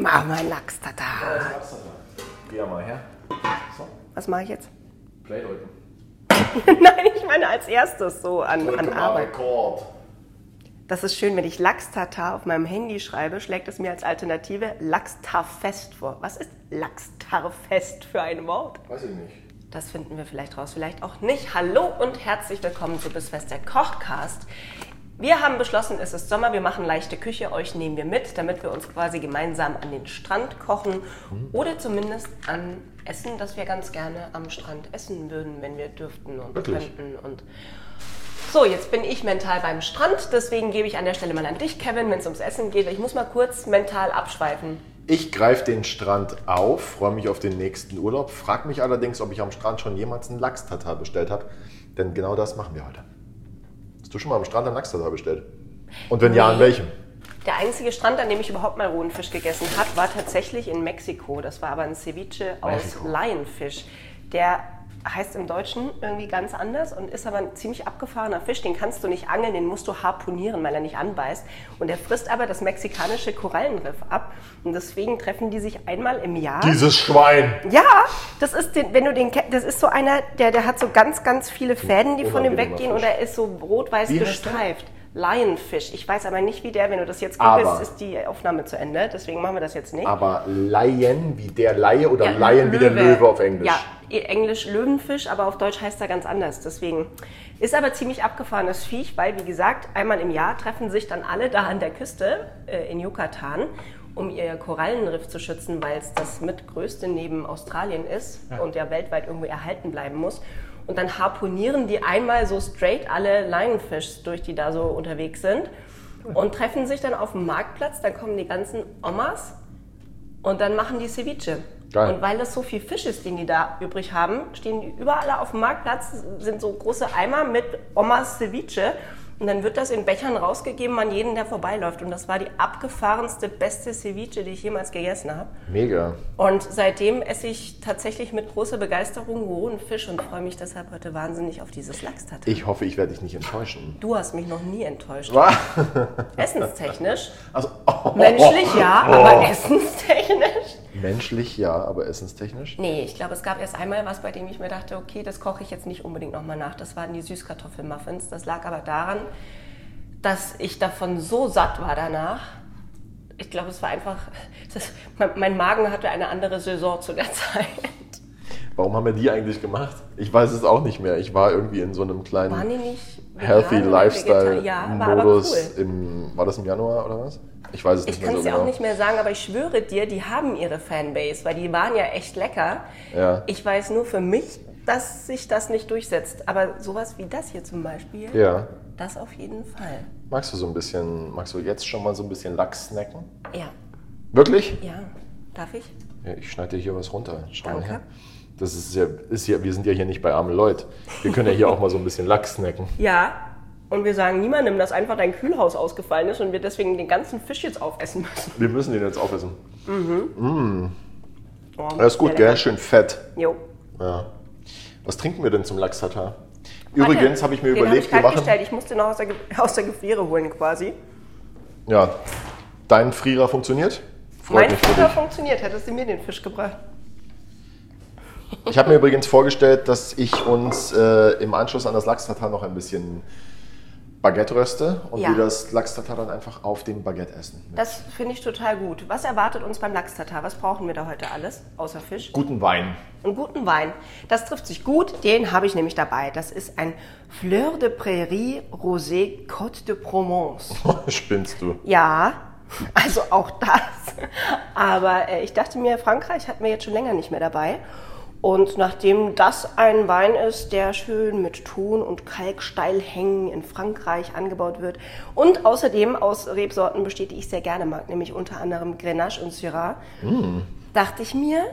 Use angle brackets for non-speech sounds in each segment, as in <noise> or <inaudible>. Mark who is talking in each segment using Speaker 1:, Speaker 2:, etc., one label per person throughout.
Speaker 1: Mach mal Lachs, Tata.
Speaker 2: Geh mal her. So,
Speaker 1: Was mache ich jetzt?
Speaker 2: Play drücken. <laughs>
Speaker 1: Nein, ich meine als erstes so an, an Arbeit.
Speaker 2: Rekord.
Speaker 1: Das ist schön, wenn ich Lachs-Tatar auf meinem Handy schreibe, schlägt es mir als Alternative Lachs-Tarfest vor. Was ist Lachs-Tarfest für ein Wort?
Speaker 2: Weiß ich nicht.
Speaker 1: Das finden wir vielleicht raus, vielleicht auch nicht. Hallo und herzlich willkommen zu Bissfest der Kochcast. Wir haben beschlossen, es ist Sommer, wir machen leichte Küche, euch nehmen wir mit, damit wir uns quasi gemeinsam an den Strand kochen oder zumindest an Essen, das wir ganz gerne am Strand essen würden, wenn wir dürften und
Speaker 2: Wirklich?
Speaker 1: könnten. Und so, jetzt bin ich mental beim Strand, deswegen gebe ich an der Stelle mal an dich, Kevin, wenn es ums Essen geht. Ich muss mal kurz mental abschweifen.
Speaker 2: Ich greife den Strand auf, freue mich auf den nächsten Urlaub, frag mich allerdings, ob ich am Strand schon jemals einen Lachs-Tatar bestellt habe. Denn genau das machen wir heute. Hast du schon mal am Strand einen Lachs-Tatar bestellt? Und wenn ja, an
Speaker 1: Nee.
Speaker 2: welchem?
Speaker 1: Der einzige Strand, an dem ich überhaupt mal rohen Fisch gegessen habe, war tatsächlich in Mexiko. Das war aber ein Ceviche aus
Speaker 2: Mexiko.
Speaker 1: Laienfisch. Der heißt im Deutschen irgendwie ganz anders und ist aber ein ziemlich abgefahrener Fisch. Den kannst du nicht angeln, den musst du harponieren, weil er nicht anbeißt. Und er frisst aber das mexikanische Korallenriff ab. Und deswegen treffen die sich einmal im Jahr.
Speaker 2: Dieses Schwein!
Speaker 1: Ja, das ist, den, wenn du den, das ist so einer, der, der hat so ganz, ganz viele Fäden, die von ihm weggehen und
Speaker 2: Fisch.
Speaker 1: er ist so rot-weiß gestreift. Lionfish. Ich weiß aber nicht, wie der, wenn du das jetzt googelst, ist die Aufnahme zu Ende. Deswegen machen wir das jetzt nicht.
Speaker 2: Aber Lion wie der Laie oder
Speaker 1: Ja,
Speaker 2: Lion wie der Löwe auf Englisch?
Speaker 1: Ja, Englisch Löwenfisch, aber auf Deutsch heißt er ganz anders. Deswegen ist aber ziemlich abgefahrenes Viech, weil, wie gesagt, einmal im Jahr treffen sich dann alle da an der Küste äh, in Yucatan, um ihr Korallenriff zu schützen, weil es das mitgrößte neben Australien ist und ja weltweit irgendwie erhalten bleiben muss. Und dann harponieren die einmal so straight alle Lionfish durch, die da so unterwegs sind und treffen sich dann auf dem Marktplatz. Dann kommen die ganzen Omas und dann machen die Ceviche.
Speaker 2: Geil.
Speaker 1: Und weil das so viel Fisch ist, den die da übrig haben, stehen die überall auf dem Marktplatz, sind so große Eimer mit Omas Ceviche. Und dann wird das in Bechern rausgegeben an jeden, der vorbeiläuft. Und das war die abgefahrenste, beste Ceviche, die ich jemals gegessen habe.
Speaker 2: Mega.
Speaker 1: Und seitdem esse ich tatsächlich mit großer Begeisterung rohen Fisch und freue mich deshalb heute wahnsinnig auf dieses Lachstattoo.
Speaker 2: Ich hoffe, ich werde dich nicht enttäuschen.
Speaker 1: Du hast mich noch nie enttäuscht.
Speaker 2: Was?
Speaker 1: Essenstechnisch.
Speaker 2: Also, <laughs> oh,
Speaker 1: Menschlich ja, aber essenstechnisch.
Speaker 2: Menschlich ja, aber essenstechnisch?
Speaker 1: Nee, ich glaube, es gab erst einmal was, bei dem ich mir dachte, okay, das koche ich jetzt nicht unbedingt nochmal nach. Das waren die Süßkartoffelmuffins. Das lag aber daran, dass ich davon so satt war danach. Ich glaube, es war einfach, <laughs> das, mein, Magen hatte eine andere Saison zu der <laughs> Zeit.
Speaker 2: Warum haben wir die eigentlich gemacht? Ich weiß es auch nicht mehr. Ich war irgendwie in so einem kleinen Healthy
Speaker 1: vegan oder
Speaker 2: Lifestyle
Speaker 1: vegetar- Ja, war cool.
Speaker 2: Im, war das im Januar oder was? Ich weiß es
Speaker 1: Ich
Speaker 2: nicht mehr
Speaker 1: kann
Speaker 2: so
Speaker 1: es ja
Speaker 2: genau.
Speaker 1: auch nicht mehr sagen, aber ich schwöre dir, die haben ihre Fanbase, weil die waren ja echt lecker.
Speaker 2: Ja.
Speaker 1: Ich weiß nur für mich, dass sich das nicht durchsetzt. Aber sowas wie das hier zum Beispiel,
Speaker 2: Ja.
Speaker 1: das auf jeden Fall.
Speaker 2: Magst du so ein bisschen, magst du jetzt schon mal so ein bisschen Lachs snacken?
Speaker 1: Ja,
Speaker 2: Wirklich?
Speaker 1: ja. Darf ich?
Speaker 2: Ja, ich schneide dir hier was runter. Schau mal
Speaker 1: Danke.
Speaker 2: her. Das ist ja, ist ja, wir sind ja hier nicht bei armen Leuten. Wir können ja hier auch mal so ein bisschen Lachs snacken.
Speaker 1: Ja. Und wir sagen niemandem, dass einfach dein Kühlhaus ausgefallen ist und wir deswegen den ganzen Fisch jetzt aufessen müssen.
Speaker 2: Wir müssen den jetzt aufessen.
Speaker 1: Oh,
Speaker 2: Das ist gut, gell? Schön fett.
Speaker 1: Jo.
Speaker 2: Ja. Was trinken wir denn zum Lachs-Tatar? Übrigens habe ich mir
Speaker 1: den
Speaker 2: überlegt,
Speaker 1: hab
Speaker 2: wir
Speaker 1: ich
Speaker 2: machen.
Speaker 1: gestellt. Ich musste noch aus der, <laughs> aus der Gefriere holen quasi.
Speaker 2: Ja. Dein Frierer funktioniert? Freut
Speaker 1: mein
Speaker 2: mich dich.
Speaker 1: funktioniert. Hättest du mir den Fisch gebracht?
Speaker 2: Ich habe mir übrigens vorgestellt, dass ich uns äh, im Anschluss an das Lachs-Tatar noch ein bisschen Baguette röste und
Speaker 1: Ja.
Speaker 2: wir das Lachs-Tatar dann einfach auf dem Baguette essen. Mit
Speaker 1: Das finde ich total gut. Was erwartet uns beim Lachstatar? Was brauchen wir da heute alles, außer Fisch?
Speaker 2: guten Wein.
Speaker 1: Einen guten Wein. Das trifft sich gut, den habe ich nämlich dabei. Das ist ein Fleur de Prairie Rosé Côte de Provence. <laughs>
Speaker 2: Spinnst du?
Speaker 1: Ja, also auch das. Aber äh, ich dachte mir, Frankreich hatten wir jetzt schon länger nicht mehr dabei. Und nachdem das ein Wein ist, der schön mit Ton und Kalksteilhängen in Frankreich angebaut wird und außerdem aus Rebsorten besteht, die ich sehr gerne mag, nämlich unter anderem Grenache und Syrah, dachte ich mir,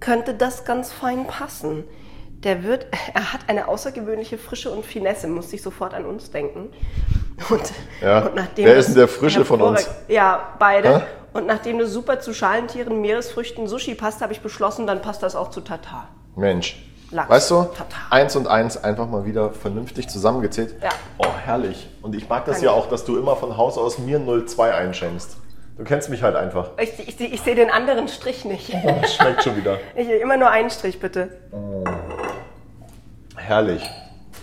Speaker 1: könnte das ganz fein passen. Der wird, <laughs> er hat eine außergewöhnliche Frische und Finesse, musste ich sofort an uns denken. Und,
Speaker 2: Ja.
Speaker 1: nachdem
Speaker 2: Wer ist denn der Frische von uns?
Speaker 1: Ja, beide.
Speaker 2: Hä?
Speaker 1: Und nachdem das super zu Schalentieren, Meeresfrüchten, Sushi passt, habe ich beschlossen, dann passt das auch zu Tatar.
Speaker 2: Mensch.
Speaker 1: Lachs.
Speaker 2: Weißt du,
Speaker 1: Tatar.
Speaker 2: eins und eins einfach mal wieder vernünftig zusammengezählt.
Speaker 1: Ja.
Speaker 2: Oh, herrlich. Und ich mag das
Speaker 1: Kann
Speaker 2: ja
Speaker 1: ich.
Speaker 2: auch, dass du immer von Haus aus mir 02 einschenkst. Du kennst mich halt einfach.
Speaker 1: Ich, ich, ich sehe den anderen Strich nicht. <laughs>
Speaker 2: Das schmeckt schon wieder.
Speaker 1: Ich, immer nur einen Strich, bitte.
Speaker 2: Herrlich.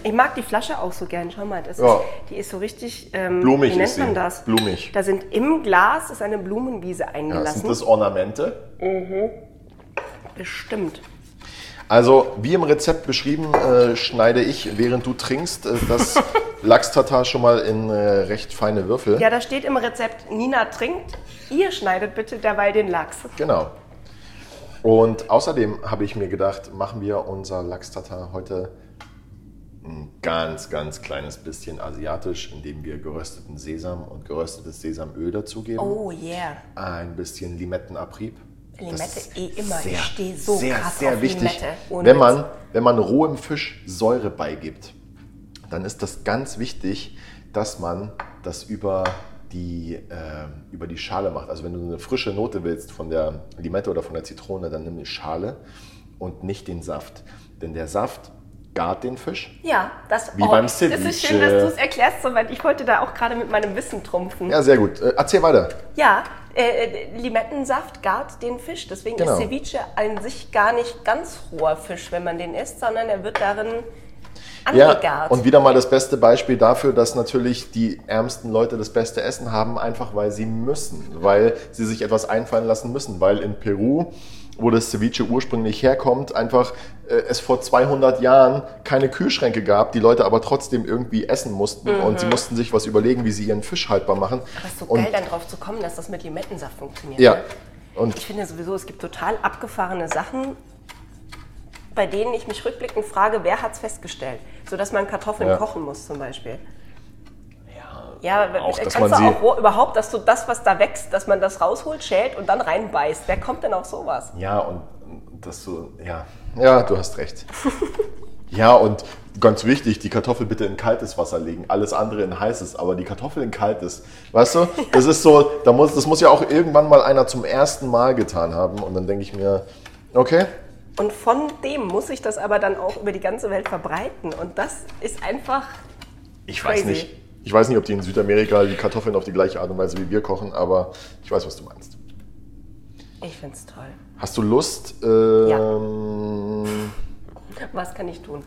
Speaker 1: Ich mag die Flasche auch so gern. Schau mal, das
Speaker 2: Ja.
Speaker 1: ist, die ist so richtig. Ähm,
Speaker 2: Blumig
Speaker 1: wie nennt
Speaker 2: ist sie.
Speaker 1: man das?
Speaker 2: Blumig.
Speaker 1: Da sind im Glas ist eine Blumenwiese
Speaker 2: Ja,
Speaker 1: eingelassen.
Speaker 2: sind das Ornamente?
Speaker 1: Bestimmt.
Speaker 2: Also, wie im Rezept beschrieben, äh, schneide ich, während du trinkst, äh, das <laughs> Lachs-Tatar schon mal in äh, recht feine Würfel.
Speaker 1: Ja, da steht im Rezept, Nina trinkt. Ihr schneidet bitte derweil den Lachs.
Speaker 2: Genau. Und außerdem habe ich mir gedacht, machen wir unser Lachs-Tatar heute ein ganz, ganz kleines bisschen asiatisch, indem wir gerösteten Sesam und geröstetes Sesamöl dazugeben.
Speaker 1: Oh yeah.
Speaker 2: Ein bisschen Limettenabrieb.
Speaker 1: Limette eh immer. Ich
Speaker 2: Sehr,
Speaker 1: stehe so
Speaker 2: sehr,
Speaker 1: krass
Speaker 2: sehr
Speaker 1: auf
Speaker 2: wichtig.
Speaker 1: Limette. Ohne
Speaker 2: Wenn man, wenn man rohem Fisch Säure beigibt, dann ist das ganz wichtig, dass man das über die, äh, über die Schale macht. Also wenn du eine frische Note willst von der Limette oder von der Zitrone, dann nimm die Schale und nicht den Saft. Denn der Saft gart den Fisch.
Speaker 1: Ja, das,
Speaker 2: Wie beim
Speaker 1: Das ist schön,
Speaker 2: Ceviche.
Speaker 1: dass du es erklärst, soweit. Ich wollte da auch gerade mit meinem Wissen trumpfen.
Speaker 2: Ja, sehr gut. Äh, erzähl weiter.
Speaker 1: Ja, äh, Limettensaft gart den Fisch. Deswegen
Speaker 2: Genau.
Speaker 1: ist Ceviche an sich gar nicht ganz roher Fisch, wenn man den isst, sondern er wird darin
Speaker 2: Ja,
Speaker 1: angegart.
Speaker 2: und wieder mal das beste Beispiel dafür, dass natürlich die ärmsten Leute das beste Essen haben, einfach weil sie müssen, weil sie sich etwas einfallen lassen müssen, weil in Peru, wo das Ceviche ursprünglich herkommt, einfach äh, es vor 200 Jahren keine Kühlschränke gab, die Leute aber trotzdem irgendwie essen mussten und sie mussten sich was überlegen, wie sie ihren Fisch haltbar machen.
Speaker 1: Aber es ist so
Speaker 2: und,
Speaker 1: geil, dann drauf zu kommen, dass das mit Limettensaft funktioniert.
Speaker 2: Ja,
Speaker 1: ne?
Speaker 2: und
Speaker 1: Ich finde sowieso, es gibt total abgefahrene Sachen, bei denen ich mich rückblickend frage, wer hat es festgestellt? So dass man Kartoffeln
Speaker 2: Ja.
Speaker 1: kochen muss zum Beispiel. Ja,
Speaker 2: auch, dass
Speaker 1: kannst
Speaker 2: man
Speaker 1: du
Speaker 2: sie-
Speaker 1: auch überhaupt, dass du das, was da wächst, dass man das rausholt, schält und dann reinbeißt. Wer kommt denn auf sowas?
Speaker 2: Ja, und dass du, ja, ja, du hast recht. <laughs> Ja, und ganz wichtig, die Kartoffel bitte in kaltes Wasser legen, alles andere in heißes, aber die Kartoffel in kaltes. Weißt du, <laughs> das ist so, da muss, das muss ja auch irgendwann mal einer zum ersten Mal getan haben und dann denke ich mir, okay,
Speaker 1: Und von dem muss ich das aber dann auch über die ganze Welt verbreiten. Und das ist einfach.
Speaker 2: ich weiß
Speaker 1: Crazy.
Speaker 2: nicht. Ich weiß nicht, ob die in Südamerika die Kartoffeln auf die gleiche Art und Weise wie wir kochen, aber ich weiß, was du meinst.
Speaker 1: Ich finde es toll.
Speaker 2: Hast du Lust, ähm,
Speaker 1: Was kann ich tun?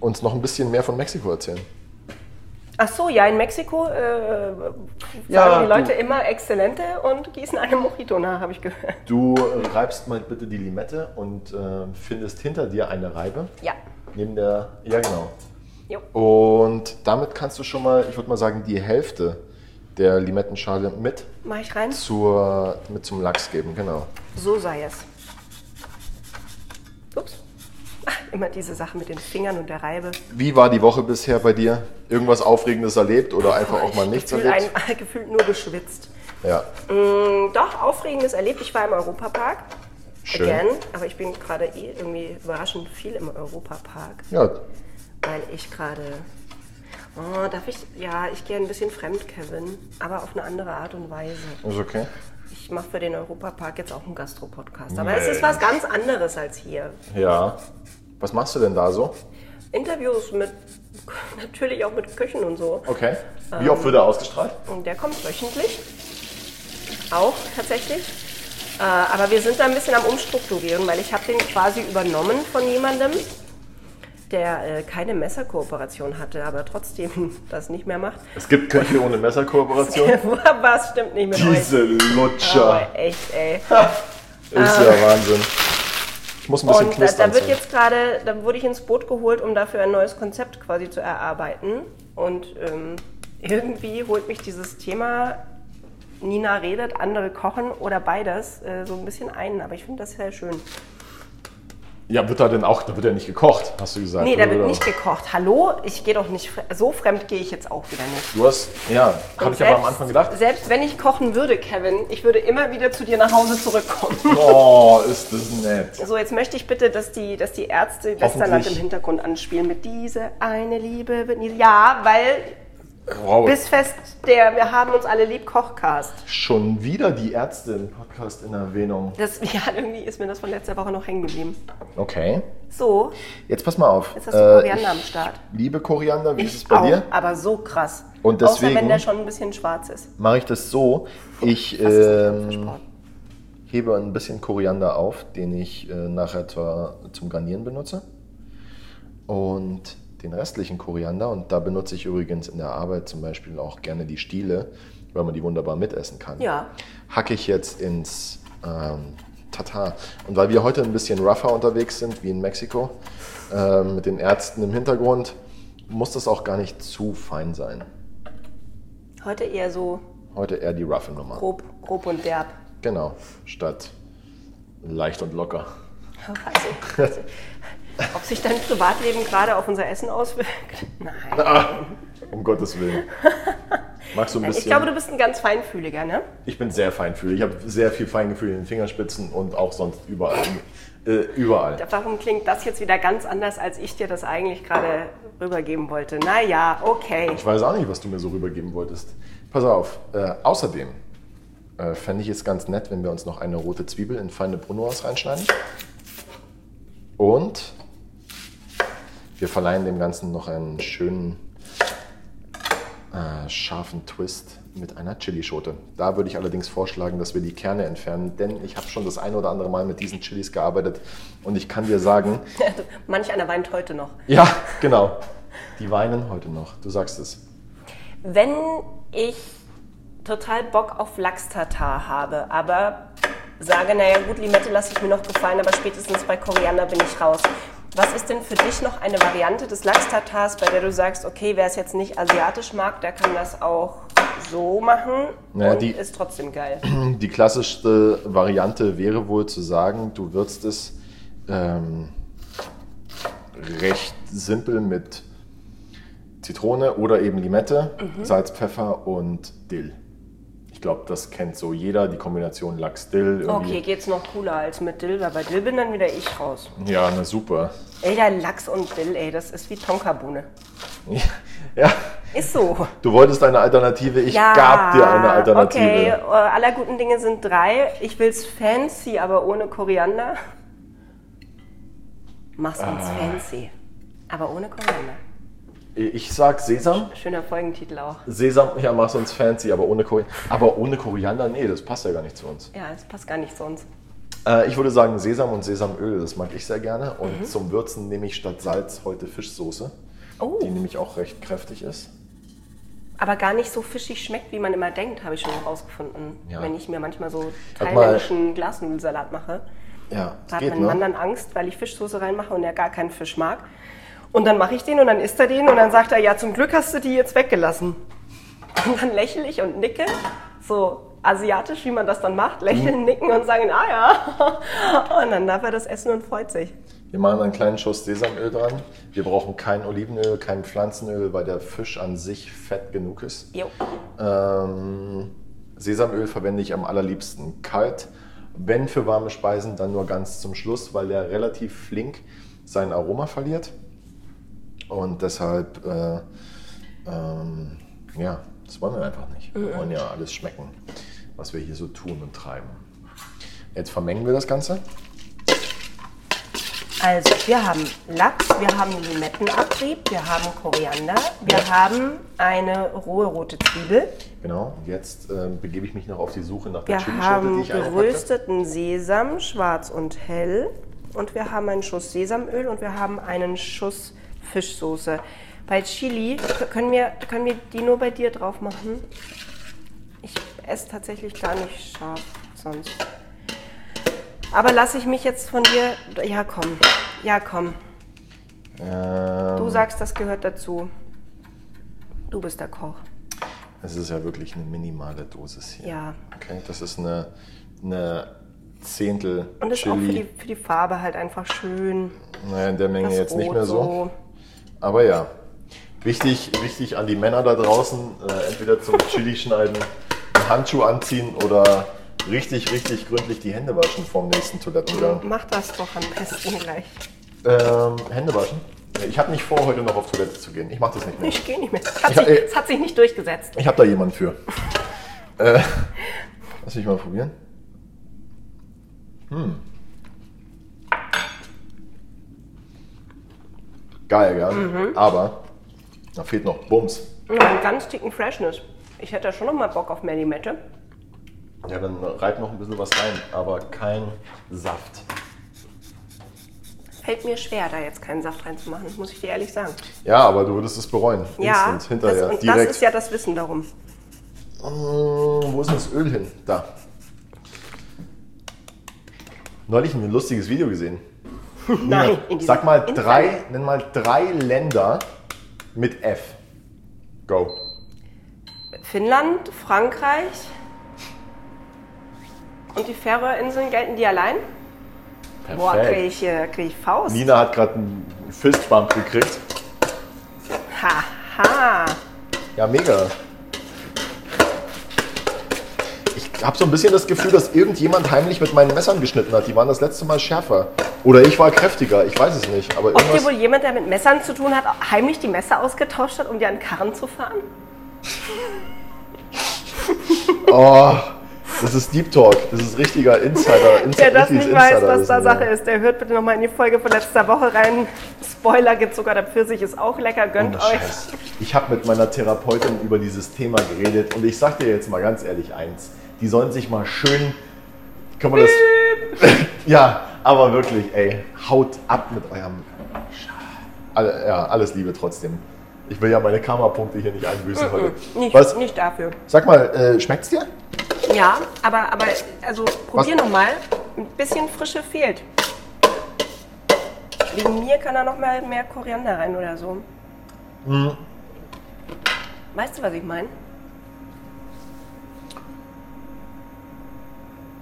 Speaker 2: uns noch ein bisschen mehr von Mexiko erzählen?
Speaker 1: Ach so, ja, in Mexiko äh, sagen
Speaker 2: Ja,
Speaker 1: die Leute
Speaker 2: du-
Speaker 1: immer Exzellente und gießen eine Mojito nach, habe ich gehört.
Speaker 2: Du reibst mal bitte die Limette und äh, findest hinter dir eine Reibe.
Speaker 1: Ja.
Speaker 2: Neben der, ja genau.
Speaker 1: Jo.
Speaker 2: Und damit kannst du schon mal, ich würde mal sagen, die Hälfte der Limettenschale mit,
Speaker 1: Mach ich rein?
Speaker 2: zur, mit zum Lachs geben, genau.
Speaker 1: So sei es. Ups. Immer diese Sache mit den Fingern und der Reibe.
Speaker 2: Wie war die Woche bisher bei dir? Irgendwas Aufregendes erlebt oder einfach auch mal nichts
Speaker 1: gefühlt,
Speaker 2: erlebt?
Speaker 1: ein, <laughs> gefühlt nur geschwitzt.
Speaker 2: Ja,
Speaker 1: Mm, Doch, Aufregendes erlebt. Ich war im Europapark.
Speaker 2: Schön.
Speaker 1: Again. Aber ich bin gerade eh irgendwie überraschend viel im Europapark,
Speaker 2: ja,
Speaker 1: weil ich gerade. Oh, darf ich. Ja, ich gehe ein bisschen fremd, Kevin. Aber auf eine andere Art und Weise.
Speaker 2: ist okay.
Speaker 1: Ich mache für den Europapark jetzt auch einen Gastro-Podcast. Aber
Speaker 2: Nee.
Speaker 1: es ist was ganz anderes als hier.
Speaker 2: Ja. Was machst du denn da so?
Speaker 1: Interviews mit. <laughs> Natürlich auch mit Köchen und so.
Speaker 2: Okay. Wie oft wird er ausgestrahlt?
Speaker 1: Und der kommt wöchentlich. Auch tatsächlich. Äh, aber wir sind da ein bisschen am Umstrukturieren, weil ich habe den quasi übernommen von jemandem, der äh, keine Messerkooperation hatte, aber trotzdem <laughs> das nicht mehr macht.
Speaker 2: Es gibt Köche ohne Messerkooperation. <laughs>
Speaker 1: Was stimmt nicht mit
Speaker 2: Diese
Speaker 1: euch?
Speaker 2: Lutscher.
Speaker 1: Aber echt, ey. <laughs>
Speaker 2: Ist ja Wahnsinn. Ich muss ein bisschen
Speaker 1: Und da,
Speaker 2: knistern.
Speaker 1: da wird
Speaker 2: so.
Speaker 1: jetzt gerade, da wurde ich ins Boot geholt, um dafür ein neues Konzept quasi zu erarbeiten. Und ähm, irgendwie holt mich dieses Thema, Nina redet, andere kochen oder beides, äh, so ein bisschen ein. Aber ich finde das sehr schön.
Speaker 2: Ja, wird da denn auch, da wird ja nicht gekocht, hast du gesagt.
Speaker 1: Nee, da wird
Speaker 2: oder?
Speaker 1: nicht gekocht. Hallo, ich gehe doch nicht, so fremd gehe ich jetzt auch wieder nicht.
Speaker 2: Du hast, ja, habe ich aber am Anfang gedacht.
Speaker 1: Selbst wenn ich kochen würde, Kevin, ich würde immer wieder zu dir nach Hause zurückkommen.
Speaker 2: Oh, ist das nett.
Speaker 1: So, jetzt möchte ich bitte, dass die, dass die Ärzte Westerland im Hintergrund anspielen mit diese eine Liebe. Ja, weil
Speaker 2: Wow,
Speaker 1: bis fest der Wir haben uns alle lieb Kochcast.
Speaker 2: schon wieder die Ärzte im Podcast in Erwähnung.
Speaker 1: Das, <laughs> ja, irgendwie ist mir das von letzter Woche noch hängen geblieben.
Speaker 2: Okay,
Speaker 1: So,
Speaker 2: jetzt pass mal auf.
Speaker 1: jetzt hast du
Speaker 2: Äh,
Speaker 1: Koriander am
Speaker 2: ich
Speaker 1: Start.
Speaker 2: Liebe Koriander, wie ist es
Speaker 1: Ich
Speaker 2: bei
Speaker 1: auch,
Speaker 2: dir?
Speaker 1: aber so krass.
Speaker 2: Und
Speaker 1: Außer wenn
Speaker 2: deswegen-
Speaker 1: der schon ein bisschen schwarz ist.
Speaker 2: Mache ich das so, ich ähm, hebe ein bisschen Koriander auf, den ich äh, nachher zur, zum Garnieren benutze. Und den restlichen Koriander, und da benutze ich übrigens in der Arbeit zum Beispiel auch gerne die Stiele, weil man die wunderbar mitessen kann.
Speaker 1: Ja.
Speaker 2: Hacke ich jetzt ins ähm, Tatar. Und weil wir heute ein bisschen rougher unterwegs sind, wie in Mexiko, ähm, mit den Ärzten im Hintergrund, muss das auch gar nicht zu fein sein.
Speaker 1: Heute eher so
Speaker 2: Heute eher die roughe Nummer.
Speaker 1: grob, grob und derb.
Speaker 2: Genau, statt leicht und locker.
Speaker 1: Weiß <laughs> ich. Ob sich dein Privatleben gerade auf unser Essen auswirkt? Nein.
Speaker 2: Ah, um Gottes Willen. Magst du ein bisschen?
Speaker 1: Ich glaube, du bist ein ganz feinfühliger, ne?
Speaker 2: Ich bin sehr feinfühlig. Ich habe sehr viel Feingefühl in den Fingerspitzen und auch sonst überall. Äh, überall.
Speaker 1: Warum klingt das jetzt wieder ganz anders, als ich dir das eigentlich gerade rübergeben wollte? Naja, okay.
Speaker 2: Ich weiß auch nicht, was du mir so rübergeben wolltest. Pass auf. Äh, außerdem äh, fände ich es ganz nett, wenn wir uns noch eine rote Zwiebel in feine Brunoise reinschneiden. Und wir verleihen dem Ganzen noch einen schönen äh, scharfen Twist mit einer Chilischote. Da würde ich allerdings vorschlagen, dass wir die Kerne entfernen, denn ich habe schon das ein oder andere Mal mit diesen Chilis gearbeitet und ich kann dir sagen, <laughs>
Speaker 1: Manch einer weint heute noch.
Speaker 2: ja, genau, die weinen heute noch. Du sagst es.
Speaker 1: Wenn ich total Bock auf Lachs-Tatar habe, aber sage, naja gut, Limette lasse ich mir noch gefallen, aber spätestens bei Koriander bin ich raus. Was ist denn für dich noch eine Variante des Lachs-Tatars, bei der du sagst, okay, wer es jetzt nicht asiatisch mag, der kann das auch so machen
Speaker 2: Naja,
Speaker 1: und
Speaker 2: die-
Speaker 1: ist trotzdem geil. <clears throat>
Speaker 2: Die klassischste Variante wäre wohl zu sagen, du würzt es ähm, recht simpel mit Zitrone oder eben Limette, Salz, Pfeffer und Dill. Ich glaube, das kennt so jeder, die Kombination Lachs-Dill.
Speaker 1: Okay, geht's noch cooler als mit Dill, weil bei Dill bin dann wieder ich raus.
Speaker 2: Ja, na super.
Speaker 1: Ey, der Lachs und Dill, ey, das ist wie Tonkabohne. <laughs>
Speaker 2: Ja,
Speaker 1: Ist so.
Speaker 2: du wolltest eine Alternative, ich gab dir eine Alternative.
Speaker 1: Okay, äh, aller guten Dinge sind drei. Ich will's fancy, aber ohne Koriander. Mach's uns
Speaker 2: Ah.
Speaker 1: fancy, aber ohne Koriander.
Speaker 2: Ich sag Sesam.
Speaker 1: Schöner Folgentitel auch.
Speaker 2: Sesam, ja, mach's uns fancy, aber ohne Koriander. Aber ohne Koriander, nee, das passt ja gar nicht zu uns.
Speaker 1: Ja, das passt gar nicht zu uns.
Speaker 2: Äh, ich würde sagen Sesam und Sesamöl, das mag ich sehr gerne. Und
Speaker 1: Mhm.
Speaker 2: zum Würzen nehme ich statt Salz heute Fischsoße,
Speaker 1: Oh,
Speaker 2: die nämlich auch recht kräftig ist.
Speaker 1: aber gar nicht so fischig schmeckt, wie man immer denkt, habe ich schon herausgefunden.
Speaker 2: Ja.
Speaker 1: Wenn ich mir manchmal so thailändischen Glasnudelsalat mache.
Speaker 2: Ja,
Speaker 1: Da hat
Speaker 2: geht,
Speaker 1: mein Mann
Speaker 2: ne?
Speaker 1: dann Angst, weil ich Fischsoße reinmache und er gar keinen Fisch mag. Und dann mache ich den und dann isst er den und dann sagt er, ja, zum Glück hast du die jetzt weggelassen. Und dann lächle ich und nicke, so asiatisch, wie man das dann macht, lächeln, nicken und sagen, ah ja. <laughs> Und dann darf er das essen und freut sich.
Speaker 2: Wir machen einen kleinen Schuss Sesamöl dran. Wir brauchen kein Olivenöl, kein Pflanzenöl, weil der Fisch an sich fett genug ist.
Speaker 1: Jo.
Speaker 2: Ähm, Sesamöl verwende ich am allerliebsten kalt. Wenn für warme Speisen, dann nur ganz zum Schluss, weil der relativ flink sein Aroma verliert. Und deshalb, äh, ähm, ja, das wollen wir einfach nicht. Wir wollen ja alles schmecken, was wir hier so tun und treiben. Jetzt vermengen wir das Ganze.
Speaker 1: Also, wir haben Lachs, wir haben Limettenabrieb, wir haben Koriander, wir haben eine rohe rote Zwiebel,
Speaker 2: Genau, und jetzt äh, begebe ich mich noch auf die Suche nach der
Speaker 1: wir
Speaker 2: Chilischote, die
Speaker 1: haben
Speaker 2: ich eingepackte.
Speaker 1: gerösteten Sesam, schwarz und hell, und wir haben einen Schuss Sesamöl und wir haben einen Schuss Fischsoße. Bei Chili können wir, können wir die nur bei dir drauf machen. Ich esse tatsächlich gar nicht scharf sonst. Aber lasse ich mich jetzt von dir. Ja, komm. Ja, komm.
Speaker 2: Ähm,
Speaker 1: Du sagst, das gehört dazu. Du bist der Koch.
Speaker 2: Es ist ja wirklich eine minimale Dosis hier.
Speaker 1: Ja.
Speaker 2: Okay, das ist eine, eine Zehntel
Speaker 1: Und ist auch für die,
Speaker 2: Chili.
Speaker 1: für die Farbe halt einfach schön.
Speaker 2: Naja, in der Menge
Speaker 1: Das
Speaker 2: jetzt nicht
Speaker 1: Rot
Speaker 2: mehr so. Aber ja, wichtig, wichtig an die Männer da draußen, äh, entweder zum Chili schneiden, einen Handschuh anziehen oder richtig, richtig gründlich die Hände waschen vorm nächsten Toilettengang.
Speaker 1: Mach das doch am besten gleich.
Speaker 2: Ähm, Hände waschen? Ich habe nicht vor, heute noch auf Toilette zu gehen. Ich mache das nicht mehr.
Speaker 1: Ich gehe nicht mehr. Es hat, es hat sich nicht durchgesetzt.
Speaker 2: Ich habe da jemanden für. <laughs> Äh, lass mich mal probieren. Hm. Geil, gell?
Speaker 1: Mhm.
Speaker 2: Aber da fehlt noch Bums.
Speaker 1: Ja, einen ganz dicken Freshness. Ich hätte schon noch mal Bock auf mehr Limette.
Speaker 2: Ja, dann reibt noch ein bisschen was rein, aber kein Saft.
Speaker 1: Fällt mir schwer, da jetzt keinen Saft reinzumachen, muss ich dir ehrlich sagen.
Speaker 2: Ja, aber du würdest es bereuen.
Speaker 1: Ja,
Speaker 2: Instant, hinterher,
Speaker 1: das, und
Speaker 2: direkt.
Speaker 1: das ist ja das Wissen darum.
Speaker 2: Mm, Wo ist denn das Öl hin? Da. Neulich ein lustiges Video gesehen.
Speaker 1: Nein, in
Speaker 2: Sag mal
Speaker 1: Internet.
Speaker 2: drei, nenn mal drei Länder mit F. Go.
Speaker 1: Finnland, Frankreich und die Färöerinseln gelten die allein? Boah, kriege ich, krieg ich Faust.
Speaker 2: Nina hat gerade einen Fistbump gekriegt.
Speaker 1: Haha.
Speaker 2: Ja, mega. Ich habe so ein bisschen das Gefühl, dass irgendjemand heimlich mit meinen Messern geschnitten hat. Die waren das letzte Mal schärfer. Oder ich war kräftiger. Ich weiß es nicht. Aber
Speaker 1: Ob dir wohl jemand, der mit Messern zu tun hat, heimlich die Messer ausgetauscht hat, um dir einen Karren zu fahren? <laughs>
Speaker 2: Oh, das ist Deep Talk. Das ist richtiger Insider. Insider
Speaker 1: Wer das nicht weiß, was da Sache ist, der hört bitte nochmal in die Folge von letzter Woche rein. Spoiler gibt sogar der Pfirsich, ist auch lecker, gönnt
Speaker 2: Ohne
Speaker 1: euch.
Speaker 2: Scheiß. Ich habe mit meiner Therapeutin über dieses Thema geredet und ich sag dir jetzt mal ganz ehrlich eins. Die sollen sich mal schön. Kann man das. <laughs> ja, aber wirklich, ey, haut ab mit eurem. Alle, ja, alles Liebe trotzdem. Ich will ja meine Karma-Punkte hier nicht einbüßen heute.
Speaker 1: Nicht,
Speaker 2: Was?
Speaker 1: nicht dafür.
Speaker 2: Sag mal, äh, schmeckt's dir?
Speaker 1: Ja, aber, aber also probier nochmal. Ein bisschen Frische fehlt. Wegen mir kann da noch mal mehr Koriander rein oder so.
Speaker 2: Mhm.
Speaker 1: Weißt du, was ich meine?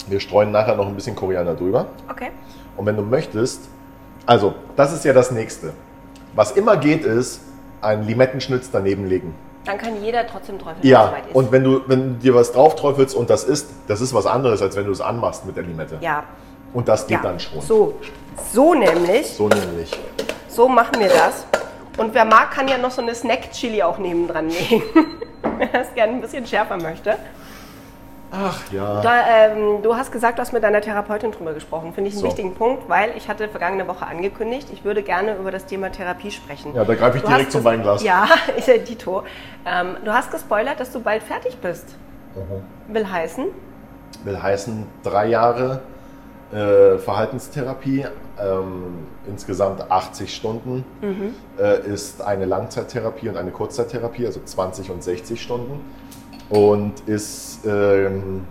Speaker 2: Wir streuen nachher noch ein bisschen Koriander drüber.
Speaker 1: Okay.
Speaker 2: Und wenn du möchtest, also, das ist ja das nächste. Was immer geht, ist, einen Limettenschnitz daneben legen.
Speaker 1: Dann kann jeder trotzdem träufeln,
Speaker 2: Ja,
Speaker 1: was soweit ist.
Speaker 2: und wenn du, wenn du dir was drauf träufelst und das ist, das ist was anderes, als wenn du es anmachst mit der Limette.
Speaker 1: ja.
Speaker 2: Und das geht
Speaker 1: ja.
Speaker 2: dann schon.
Speaker 1: So. So nämlich.
Speaker 2: So nämlich.
Speaker 1: So machen wir das. Und wer mag, kann ja noch so eine Snack-Chili auch nebendran legen. <laughs> Wer das gerne ein bisschen schärfer möchte.
Speaker 2: Ach ja.
Speaker 1: Da, ähm, du hast gesagt, du hast mit deiner Therapeutin drüber gesprochen. Finde ich einen
Speaker 2: So.
Speaker 1: wichtigen Punkt, weil ich hatte vergangene Woche angekündigt, ich würde gerne über das Thema Therapie sprechen.
Speaker 2: Ja, da greife ich
Speaker 1: Du
Speaker 2: direkt zum Weinglas.
Speaker 1: Ja, <laughs> ich, äh, Dito. Ähm, du hast gespoilert, dass du bald fertig bist.
Speaker 2: Mhm.
Speaker 1: Will heißen,
Speaker 2: Will heißen, drei Jahre äh, Verhaltenstherapie, ähm, insgesamt 80 Stunden,
Speaker 1: Mhm.
Speaker 2: äh, ist eine Langzeittherapie und eine Kurzzeittherapie, also 20 und 60 Stunden. Und ist ähm,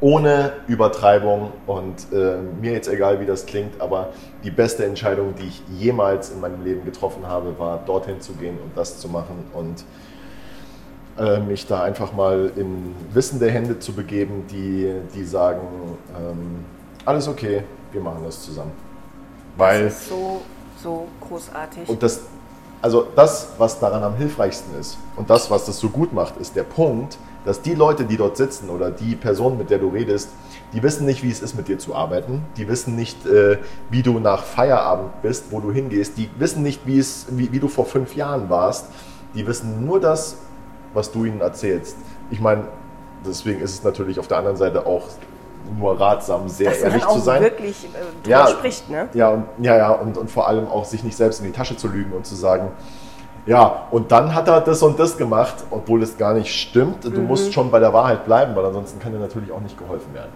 Speaker 2: ohne Übertreibung und äh, mir jetzt egal, wie das klingt, aber die beste Entscheidung, die ich jemals in meinem Leben getroffen habe, war dorthin zu gehen und das zu machen und äh, mich da einfach mal in wissende Hände zu begeben, die, die sagen, ähm, alles okay, wir machen das zusammen. Weil
Speaker 1: das ist so, so großartig.
Speaker 2: und das, also das, was daran am hilfreichsten ist und das, was das so gut macht, ist der Punkt, dass die Leute, die dort sitzen oder die Person, mit der du redest, die wissen nicht, wie es ist, mit dir zu arbeiten. Die wissen nicht, äh, wie du nach Feierabend bist, wo du hingehst. Die wissen nicht, wie, es, wie, wie du vor fünf Jahren warst. Die wissen nur das, was du ihnen erzählst. Ich meine, deswegen ist es natürlich auf der anderen Seite auch nur ratsam, sehr
Speaker 1: dass
Speaker 2: ehrlich zu sein.
Speaker 1: wirklich äh,
Speaker 2: Ja.
Speaker 1: spricht, ne?
Speaker 2: Ja, und, ja, ja und, und vor allem auch sich nicht selbst in die Tasche zu lügen und zu sagen, ja, und dann hat er das und das gemacht, obwohl es gar nicht stimmt. Du
Speaker 1: Mhm.
Speaker 2: musst schon bei der Wahrheit bleiben, weil ansonsten kann dir natürlich auch nicht geholfen werden.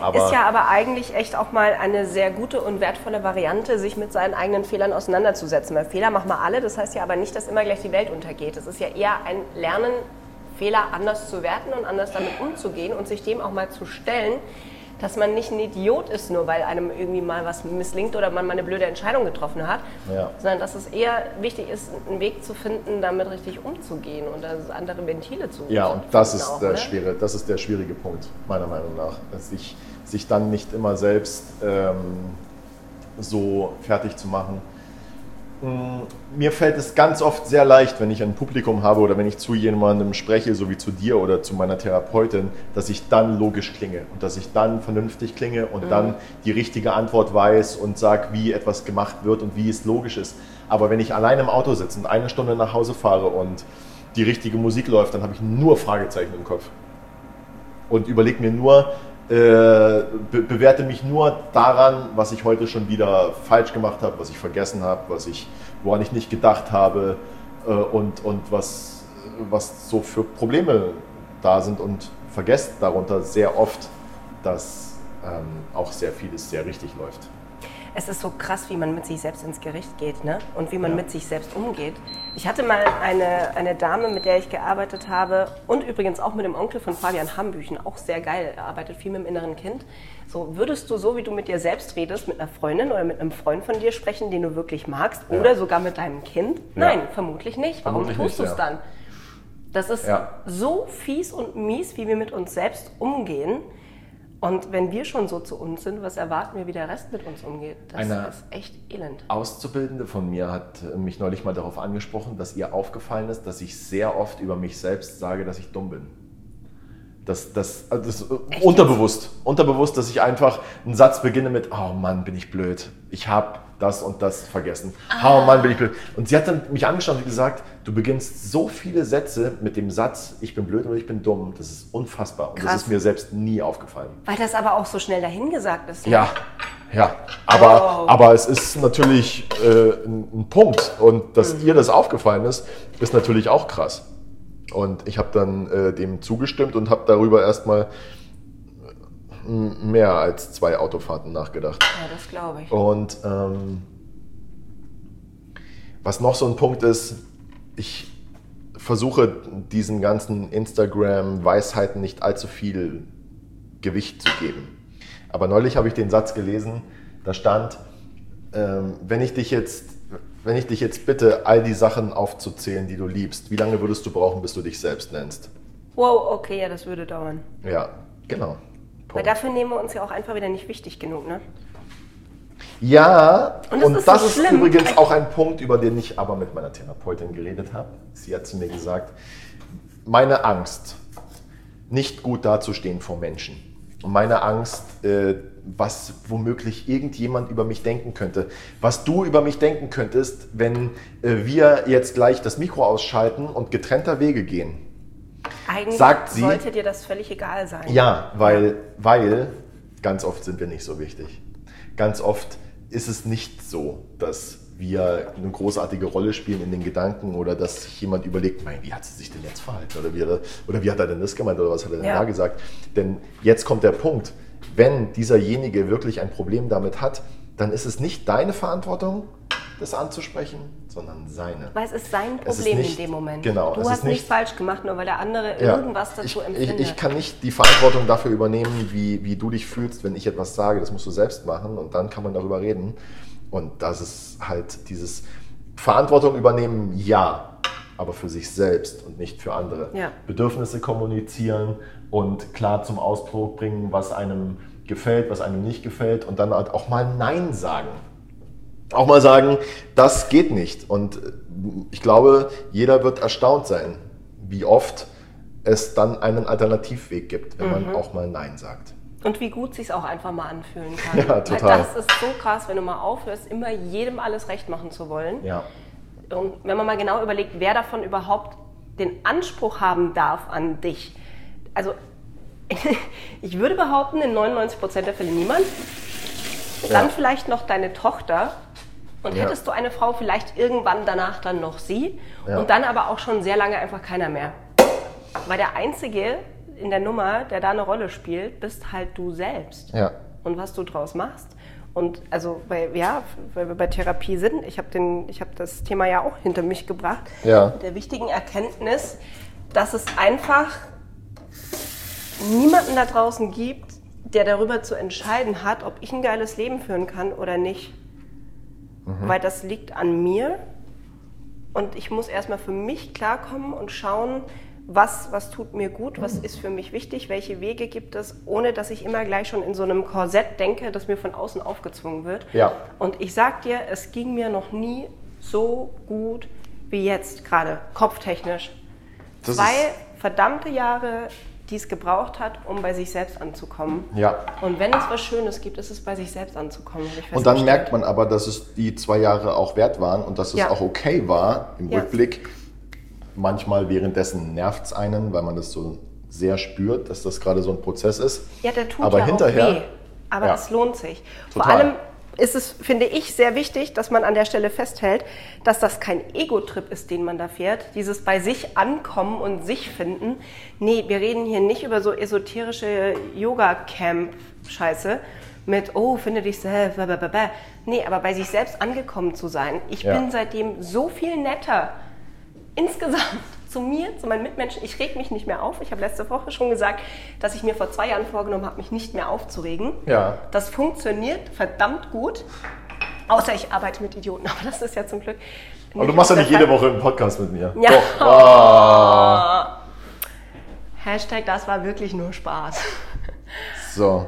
Speaker 2: Aber
Speaker 1: Ist ja aber eigentlich echt auch mal eine sehr gute und wertvolle Variante, sich mit seinen eigenen Fehlern auseinanderzusetzen. Weil Fehler machen wir alle, das heißt ja aber nicht, dass immer gleich die Welt untergeht. Es ist ja eher ein Lernen, Fehler anders zu werten und anders damit umzugehen und sich dem auch mal zu stellen. dass man nicht ein Idiot ist, nur weil einem irgendwie mal was misslingt oder man mal eine blöde Entscheidung getroffen hat,
Speaker 2: Ja.
Speaker 1: sondern dass es eher wichtig ist, einen Weg zu finden, damit richtig umzugehen und andere Ventile zu
Speaker 2: Ja, und das ist,
Speaker 1: auch,
Speaker 2: der
Speaker 1: ne?
Speaker 2: schwere, das ist der schwierige Punkt, meiner Meinung nach. Dass sich, sich dann nicht immer selbst ähm, so fertig zu machen. Mm, Mir fällt es ganz oft sehr leicht, wenn ich ein Publikum habe oder wenn ich zu jemandem spreche, so wie zu dir oder zu meiner Therapeutin, dass ich dann logisch klinge und dass ich dann vernünftig klinge und dann die richtige Antwort weiß und sage, wie etwas gemacht wird und wie es logisch ist. Aber wenn ich allein im Auto sitze und eine Stunde nach Hause fahre und die richtige Musik läuft, dann habe ich nur Fragezeichen im Kopf und überlege mir nur, be bewerte mich nur daran, was ich heute schon wieder falsch gemacht habe, was ich vergessen habe, was ich, woran ich nicht gedacht habe äh, und, und was, was so für Probleme da sind und vergesst darunter sehr oft, dass ähm, auch sehr vieles sehr richtig läuft.
Speaker 1: Es ist so krass, wie man mit sich selbst ins Gericht geht ne? und wie man
Speaker 2: Ja.
Speaker 1: mit sich selbst umgeht. Ich hatte mal eine, eine Dame, mit der ich gearbeitet habe und übrigens auch mit dem Onkel von Fabian Hambüchen, auch sehr geil, er arbeitet viel mit dem inneren Kind. So, würdest du so, wie du mit dir selbst redest, mit einer Freundin oder mit einem Freund von dir sprechen, den du wirklich magst
Speaker 2: Ja.
Speaker 1: oder sogar mit deinem Kind? Nein, vermutlich nicht. Warum
Speaker 2: Vermutlich
Speaker 1: tust du es
Speaker 2: ja.
Speaker 1: dann? Das ist
Speaker 2: Ja.
Speaker 1: so fies und mies, wie wir mit uns selbst umgehen. Und wenn wir schon so zu uns sind, was erwarten wir, wie der Rest mit uns umgeht? Das
Speaker 2: Eine-
Speaker 1: ist echt elend.
Speaker 2: Auszubildende von mir hat äh, mich neulich mal darauf angesprochen, dass ihr aufgefallen ist, dass ich sehr oft über mich selbst sage, dass ich dumm bin. Das, das, also das äh, unterbewusst. Unterbewusst, dass ich einfach einen Satz beginne mit, oh Mann, bin ich blöd. Ich habe das und das vergessen. Oh Mann, bin ich blöd. Und sie hat dann mich angeschaut und gesagt, du beginnst so viele Sätze mit dem Satz, ich bin blöd oder ich bin dumm. Das ist unfassbar. Und
Speaker 1: Krass.
Speaker 2: das ist mir selbst nie aufgefallen.
Speaker 1: Weil das aber auch so schnell dahingesagt ist.
Speaker 2: Ja, ja. Aber,
Speaker 1: Oh.
Speaker 2: aber es ist natürlich äh, ein, ein Punkt. Und dass
Speaker 1: Mhm.
Speaker 2: ihr das aufgefallen ist, ist natürlich auch krass. Und ich habe dann äh, dem zugestimmt und habe darüber erstmal mehr als zwei Autofahrten nachgedacht.
Speaker 1: Ja, das glaube ich.
Speaker 2: Und ähm, was noch so ein Punkt ist, ich versuche diesen ganzen Instagram-Weisheiten nicht allzu viel Gewicht zu geben. Aber neulich habe ich den Satz gelesen, da stand, ähm, wenn ich dich jetzt, wenn ich dich jetzt bitte, all die Sachen aufzuzählen, die du liebst, wie lange würdest du brauchen, bis du dich selbst nennst?
Speaker 1: Wow, okay, ja, das würde dauern.
Speaker 2: Ja, genau.
Speaker 1: Weil dafür nehmen wir uns ja auch einfach wieder nicht wichtig genug, ne?
Speaker 2: Ja,
Speaker 1: Und
Speaker 2: und
Speaker 1: das
Speaker 2: das,
Speaker 1: ist so
Speaker 2: ist übrigens auch ein Punkt, über den ich aber mit meiner Therapeutin geredet habe. Sie hat zu mir gesagt, meine Angst, nicht gut dazustehen vor Menschen. Und meine Angst, äh, was womöglich irgendjemand über mich denken könnte. Was du über mich denken könntest, wenn äh, wir jetzt gleich das Mikro ausschalten und getrennter Wege gehen.
Speaker 1: Eigentlich
Speaker 2: Sagt sie-
Speaker 1: sollte dir das völlig egal sein.
Speaker 2: Ja, weil, weil ganz oft sind wir nicht so wichtig. Ganz oft ist es nicht so, dass wir eine großartige Rolle spielen in den Gedanken oder dass sich jemand überlegt, mein, wie hat sie sich denn jetzt verhalten oder wie, hat er, oder wie hat er denn das gemeint oder was hat er denn
Speaker 1: Ja.
Speaker 2: da gesagt. Denn jetzt kommt der Punkt, wenn dieserjenige wirklich ein Problem damit hat, dann ist es nicht deine Verantwortung, das anzusprechen, sondern seine.
Speaker 1: Weil es ist sein
Speaker 2: Es ist
Speaker 1: Problem
Speaker 2: nicht-
Speaker 1: in dem Moment.
Speaker 2: genau,
Speaker 1: Du hast nichts
Speaker 2: nicht-
Speaker 1: falsch gemacht, nur weil der andere
Speaker 2: Ja,
Speaker 1: irgendwas dazu
Speaker 2: ich,
Speaker 1: empfindet.
Speaker 2: Ich, ich kann nicht die Verantwortung dafür übernehmen, wie, wie du dich fühlst, wenn ich etwas sage. Das musst du selbst machen und dann kann man darüber reden. Und das ist halt dieses Verantwortung übernehmen, ja, aber für sich selbst und nicht für andere.
Speaker 1: Ja.
Speaker 2: Bedürfnisse kommunizieren und klar zum Ausdruck bringen, was einem gefällt, was einem nicht gefällt und dann halt auch mal Nein sagen auch mal sagen, das geht nicht. Und ich glaube, jeder wird erstaunt sein, wie oft es dann einen Alternativweg gibt, wenn
Speaker 1: Mhm.
Speaker 2: man auch mal Nein sagt.
Speaker 1: Und wie gut sich auch einfach mal anfühlen kann.
Speaker 2: Ja, total.
Speaker 1: das ist so krass, wenn du mal aufhörst, immer jedem alles recht machen zu wollen.
Speaker 2: Ja,
Speaker 1: Und wenn man mal genau überlegt, wer davon überhaupt den Anspruch haben darf an dich. Also <laughs> ich würde behaupten, in 99% der Fälle niemand. Dann
Speaker 2: Ja.
Speaker 1: vielleicht noch deine Tochter. Und
Speaker 2: Ja.
Speaker 1: hättest du eine Frau, vielleicht irgendwann danach dann noch sie.
Speaker 2: Ja.
Speaker 1: Und dann aber auch schon sehr lange einfach keiner mehr. Weil der Einzige in der Nummer, der da eine Rolle spielt, bist halt du selbst
Speaker 2: ja,
Speaker 1: und was du draus machst. Und also, weil, ja, weil wir bei Therapie sind, ich habe hab das Thema ja auch hinter mich gebracht,
Speaker 2: Ja.
Speaker 1: mit der wichtigen Erkenntnis, dass es einfach niemanden da draußen gibt, der darüber zu entscheiden hat, ob ich ein geiles Leben führen kann oder nicht. Weil das liegt an mir und ich muss erstmal für mich klarkommen und schauen, was, was tut mir gut, was ist für mich wichtig, welche Wege gibt es, ohne dass ich immer gleich schon in so einem Korsett denke, das mir von außen aufgezwungen wird.
Speaker 2: Ja.
Speaker 1: Und ich sag dir, es ging mir noch nie so gut wie jetzt gerade, kopftechnisch.
Speaker 2: Das
Speaker 1: Zwei verdammte Jahre, die es gebraucht hat, um bei sich selbst anzukommen.
Speaker 2: Ja.
Speaker 1: Und wenn es was Schönes gibt, ist es bei sich selbst anzukommen.
Speaker 2: Und dann merkt man aber, dass es die zwei Jahre auch wert waren und dass es
Speaker 1: Ja.
Speaker 2: auch okay war im
Speaker 1: Ja.
Speaker 2: Rückblick. Manchmal währenddessen nervt es einen, weil man das so sehr spürt, dass das gerade so ein Prozess ist.
Speaker 1: Ja, der tut
Speaker 2: aber
Speaker 1: ja
Speaker 2: hinterher,
Speaker 1: auch weh. Aber es lohnt sich. Vor
Speaker 2: Total.
Speaker 1: allem ist es, finde ich, sehr wichtig, dass man an der Stelle festhält, dass das kein Ego-Trip ist, den man da fährt. Dieses bei sich ankommen und sich finden. Nee, wir reden hier nicht über so esoterische Yoga-Camp-Scheiße mit, oh, finde dich selbst, blablabla. Nee, aber bei sich selbst angekommen zu sein. Ich
Speaker 2: Ja.
Speaker 1: bin seitdem so viel netter insgesamt zu mir, zu meinen Mitmenschen, ich reg mich nicht mehr auf. Ich habe letzte Woche schon gesagt, dass ich mir vor zwei Jahren vorgenommen habe, mich nicht mehr aufzuregen.
Speaker 2: Ja.
Speaker 1: Das funktioniert verdammt gut. Außer ich arbeite mit Idioten, <laughs> aber das ist ja zum Glück.
Speaker 2: Aber du machst ja nicht jede. Woche einen Podcast mit mir.
Speaker 1: Ja.
Speaker 2: Doch. <laughs> Ah.
Speaker 1: Hashtag, das war wirklich nur Spaß.
Speaker 2: So.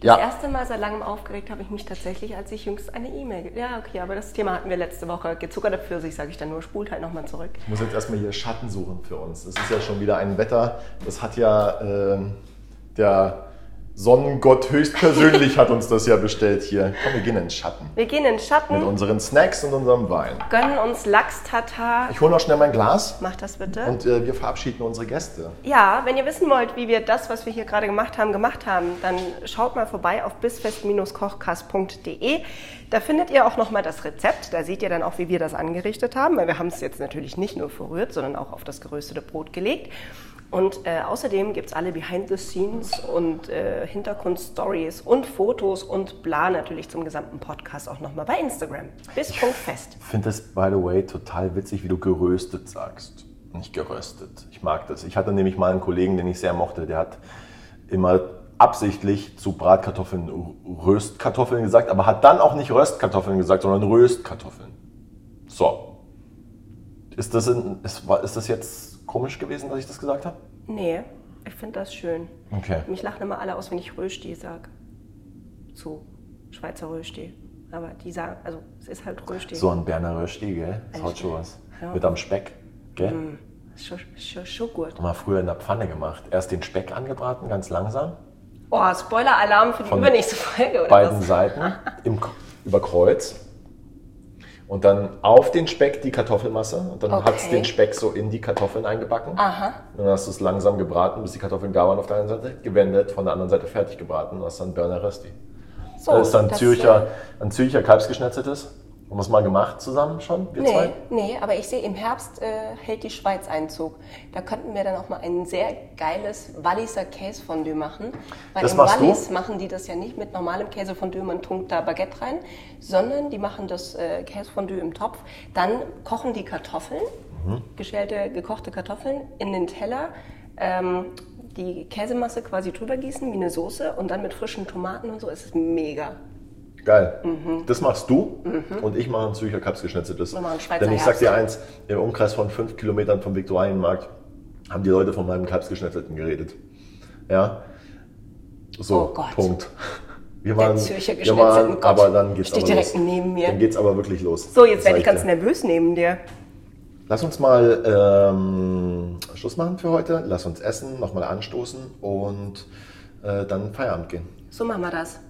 Speaker 1: Das
Speaker 2: Ja.
Speaker 1: erste Mal seit langem aufgeregt habe ich mich tatsächlich, als ich jüngst eine E-Mail. Ja, okay, aber das Thema hatten wir letzte Woche. Gezuckerte Pfirsich, sage ich dann nur, spult halt nochmal zurück.
Speaker 2: Ich muss jetzt erstmal hier Schatten suchen für uns. Es ist ja schon wieder ein Wetter. Das hat ja ähm, der Sonnengott höchstpersönlich hat uns das ja bestellt hier. Komm, wir gehen in den Schatten.
Speaker 1: Wir gehen in den
Speaker 2: Mit
Speaker 1: Schatten,
Speaker 2: unseren Snacks und unserem Wein.
Speaker 1: gönnen uns Lachs-Tatar.
Speaker 2: Ich hole noch schnell mein Glas
Speaker 1: Mach das bitte.
Speaker 2: und äh, wir verabschieden unsere Gäste.
Speaker 1: Ja, wenn ihr wissen wollt, wie wir das, was wir hier gerade gemacht haben, gemacht haben, dann schaut mal vorbei auf bisfest-kochkast.de. Da findet ihr auch nochmal das Rezept. Da seht ihr dann auch, wie wir das angerichtet haben, weil wir haben es jetzt natürlich nicht nur verrührt, sondern auch auf das geröstete Brot gelegt. Und äh, außerdem gibt es alle Behind the Scenes und äh, Hintergrundstories und Fotos und bla natürlich zum gesamten Podcast auch nochmal bei Instagram. Bis Punkt fest.
Speaker 2: Ich finde es, by the way, total witzig, wie du geröstet sagst. Nicht geröstet. Ich mag das. Ich hatte nämlich mal einen Kollegen, den ich sehr mochte, der hat immer absichtlich zu Bratkartoffeln Röstkartoffeln gesagt, aber hat dann auch nicht Röstkartoffeln gesagt, sondern Röstkartoffeln. So. Ist das, in, ist, ist das jetzt komisch gewesen, dass ich das gesagt habe?
Speaker 1: Nee, ich finde das schön.
Speaker 2: Okay.
Speaker 1: Mich lachen immer alle aus, wenn ich Rösti sage. Zu Schweizer Rösti. Aber die sagen, also es ist halt Rösti.
Speaker 2: So ein Berner Rösti, gell? Das haut schon was.
Speaker 1: Ja. Mm.
Speaker 2: Mit am Speck, gell?
Speaker 1: Ist Schon, schon, schon gut.
Speaker 2: Haben wir früher in der Pfanne gemacht. Erst den Speck angebraten, ganz langsam.
Speaker 1: Oh, Spoiler-Alarm für die
Speaker 2: Von
Speaker 1: übernächste Folge, oder
Speaker 2: beiden
Speaker 1: was?
Speaker 2: Seiten <laughs> im, über Kreuz. Und dann auf den Speck die Kartoffelmasse. Und dann
Speaker 1: Okay.
Speaker 2: hat es den Speck so in die Kartoffeln eingebacken.
Speaker 1: Aha.
Speaker 2: Dann hast du es langsam gebraten, bis die Kartoffeln gar waren auf der einen Seite, gewendet, von der anderen Seite fertig gebraten und hast dann Berner Rösti.
Speaker 1: So,
Speaker 2: das ist dann
Speaker 1: das,
Speaker 2: Zürcher, ein Zürcher Kalbsgeschnetzeltes. Haben wir es mal gemacht zusammen schon, wir
Speaker 1: Nee,
Speaker 2: zwei?
Speaker 1: nee, aber ich sehe, im Herbst äh, hält die Schweiz Einzug. Da könnten wir dann auch mal ein sehr geiles Walliser Käsefondue machen. Weil
Speaker 2: Das
Speaker 1: im
Speaker 2: machst du?
Speaker 1: Wallis machen die das ja nicht mit normalem Käsefondue, man tunkt da Baguette rein, sondern die machen das äh, Käsefondue im Topf. Dann kochen die Kartoffeln,
Speaker 2: Mhm.
Speaker 1: geschälte, gekochte Kartoffeln in den Teller. Ähm, die Käsemasse quasi drüber gießen wie eine Soße und dann mit frischen Tomaten und so. Es ist mega.
Speaker 2: Geil.
Speaker 1: Mhm.
Speaker 2: Das machst du und ich mache ein Zürcher
Speaker 1: Schweizer
Speaker 2: Denn ich sag dir eins, im Umkreis von fünf Kilometern vom Viktualienmarkt haben die Leute von meinem Kalbsgeschnetzelten geredet. Ja. So,
Speaker 1: Oh Gott.
Speaker 2: Punkt. <laughs> Wir waren,
Speaker 1: Zürcher
Speaker 2: wir waren
Speaker 1: Gott.
Speaker 2: aber dann geht's aber
Speaker 1: direkt
Speaker 2: los.
Speaker 1: neben mir.
Speaker 2: Dann geht's aber wirklich los.
Speaker 1: So, jetzt werde ich ganz
Speaker 2: dir.
Speaker 1: nervös neben dir.
Speaker 2: Lass uns mal ähm, Schluss machen für heute. Lass uns essen, nochmal anstoßen und äh, dann Feierabend gehen.
Speaker 1: So machen wir das.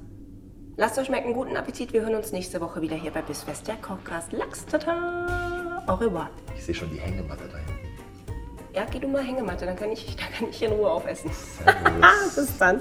Speaker 1: Lasst euch schmecken, guten Appetit. Wir hören uns nächste Woche wieder hier bei Bisfest, der Kochcast. Lachs, tata. Au revoir.
Speaker 2: Ich sehe schon die Hängematte da hinten.
Speaker 1: Ja, geh du mal Hängematte, dann kann ich, <laughs> dann kann ich in Ruhe aufessen. <laughs> Bis dann.